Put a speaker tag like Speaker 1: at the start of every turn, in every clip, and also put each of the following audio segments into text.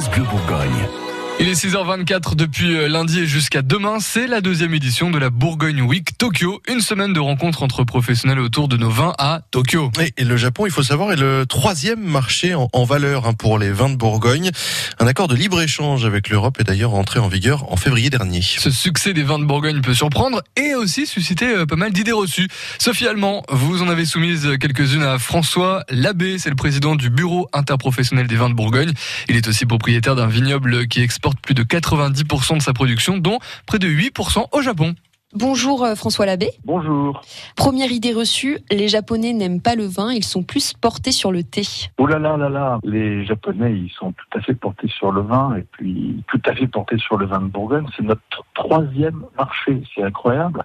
Speaker 1: France Bleu.
Speaker 2: Il est 6h24 depuis euh, lundi et jusqu'à demain. C'est la deuxième édition de la Bourgogne Week Tokyo. Une semaine de rencontres entre professionnels autour de nos vins à Tokyo.
Speaker 3: Et le Japon, il faut savoir, est le troisième marché en, valeur hein, pour les vins de Bourgogne. Un accord de libre-échange avec l'Europe est d'ailleurs entré en vigueur en février dernier.
Speaker 2: Ce succès des vins de Bourgogne peut surprendre et aussi susciter euh, pas mal d'idées reçues. Sophie Allemand, vous en avez soumise quelques-unes à François Labbé, c'est le président du bureau interprofessionnel des vins de Bourgogne. Il est aussi propriétaire d'un vignoble qui exporte plus de 90% de sa production, dont près de 8% au Japon.
Speaker 4: Bonjour euh, François Labbé.
Speaker 5: Bonjour.
Speaker 4: Première idée reçue, les Japonais n'aiment pas le vin, ils sont plus portés sur le thé.
Speaker 5: Oh là là là là, les Japonais, ils sont tout à fait portés sur le vin et puis tout à fait portés sur le vin de Bourgogne. C'est notre troisième marché, c'est incroyable.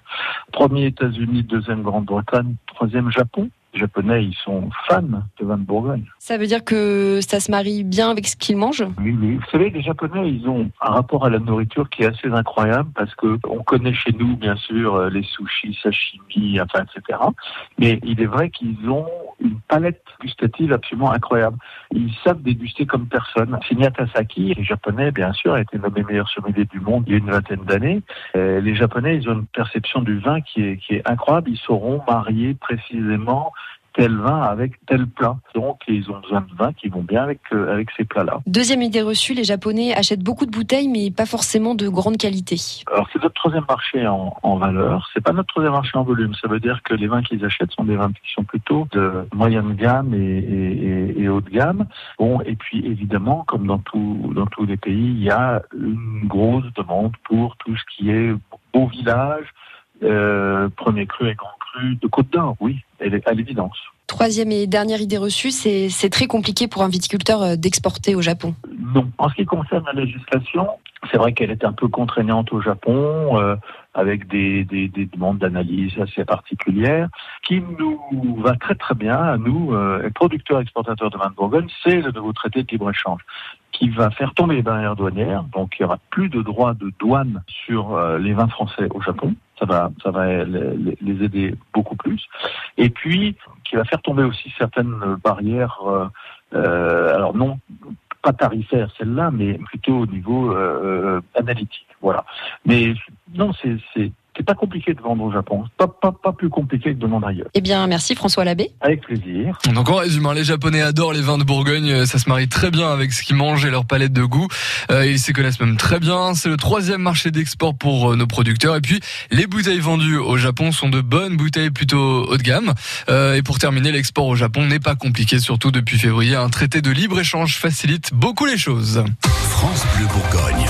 Speaker 5: Premier États-Unis, deuxième Grande-Bretagne, troisième Japon. Les Japonais, ils sont fans de vin de Bourgogne.
Speaker 4: Ça veut dire que ça se marie bien avec ce qu'ils mangent?
Speaker 5: Oui, oui. Vous savez, les Japonais, ils ont un rapport à la nourriture qui est assez incroyable parce que on connaît chez nous, bien sûr, euh, les sushis, sashimi, enfin, etc. Mais il est vrai qu'ils ont une palette gustative absolument incroyable. Ils savent déguster comme personne. Shinya Tasaki, les Japonais, bien sûr, a été nommé meilleur sommelier du monde il y a une vingtaine d'années. Euh, les Japonais, ils ont une perception du vin qui est, qui est incroyable. Ils sauront marier précisément tel vin avec tel plat. Donc, ils ont besoin de vins qui vont bien avec, euh, avec ces plats-là.
Speaker 4: Deuxième idée reçue, les Japonais achètent beaucoup de bouteilles, mais pas forcément de grande qualité.
Speaker 5: Alors, c'est notre troisième marché en, en valeur. C'est pas notre troisième marché en volume. Ça veut dire que les vins qu'ils achètent sont des vins qui sont plutôt de moyenne gamme et, et, et haut de gamme. Bon, et puis, évidemment, comme dans, tout, dans tous les pays, il y a une grosse demande pour tout ce qui est beau village, euh, premier cru et grand de Côte d'Or, oui, à l'évidence.
Speaker 4: Troisième et dernière idée reçue, c'est très compliqué pour un viticulteur euh, d'exporter au Japon.
Speaker 5: Non. En ce qui concerne la législation, c'est vrai qu'elle est un peu contraignante au Japon, euh, avec des, des, des demandes d'analyse assez particulières, qui nous va très très bien à nous, euh, producteurs exportateurs de vin de Bourgogne, c'est le nouveau traité de libre-échange qui va faire tomber les barrières douanières, donc il y aura plus de droits de douane sur euh, les vins français au Japon, ça va, ça va les, aider beaucoup plus, et puis qui va faire tomber aussi certaines barrières, euh, euh alors non pas tarifaire celle-là, mais plutôt au niveau euh, euh analytique. Voilà. Mais non, c'est c'est pas compliqué de vendre au Japon. Pas, pas, pas plus compliqué que de vendre ailleurs.
Speaker 4: Eh bien, merci François Labbé.
Speaker 5: Avec plaisir.
Speaker 2: Donc en résumé, les Japonais adorent les vins de Bourgogne. Ça se marie très bien avec ce qu'ils mangent et leur palette de goût. Euh, ils s'y connaissent même très bien. C'est le troisième marché d'export pour euh, nos producteurs. Et puis, les bouteilles vendues au Japon sont de bonnes bouteilles plutôt haut de gamme. Euh, et pour terminer, l'export au Japon n'est pas compliqué, surtout depuis février. Un traité de libre-échange facilite beaucoup les choses.
Speaker 1: France Bleu Bourgogne.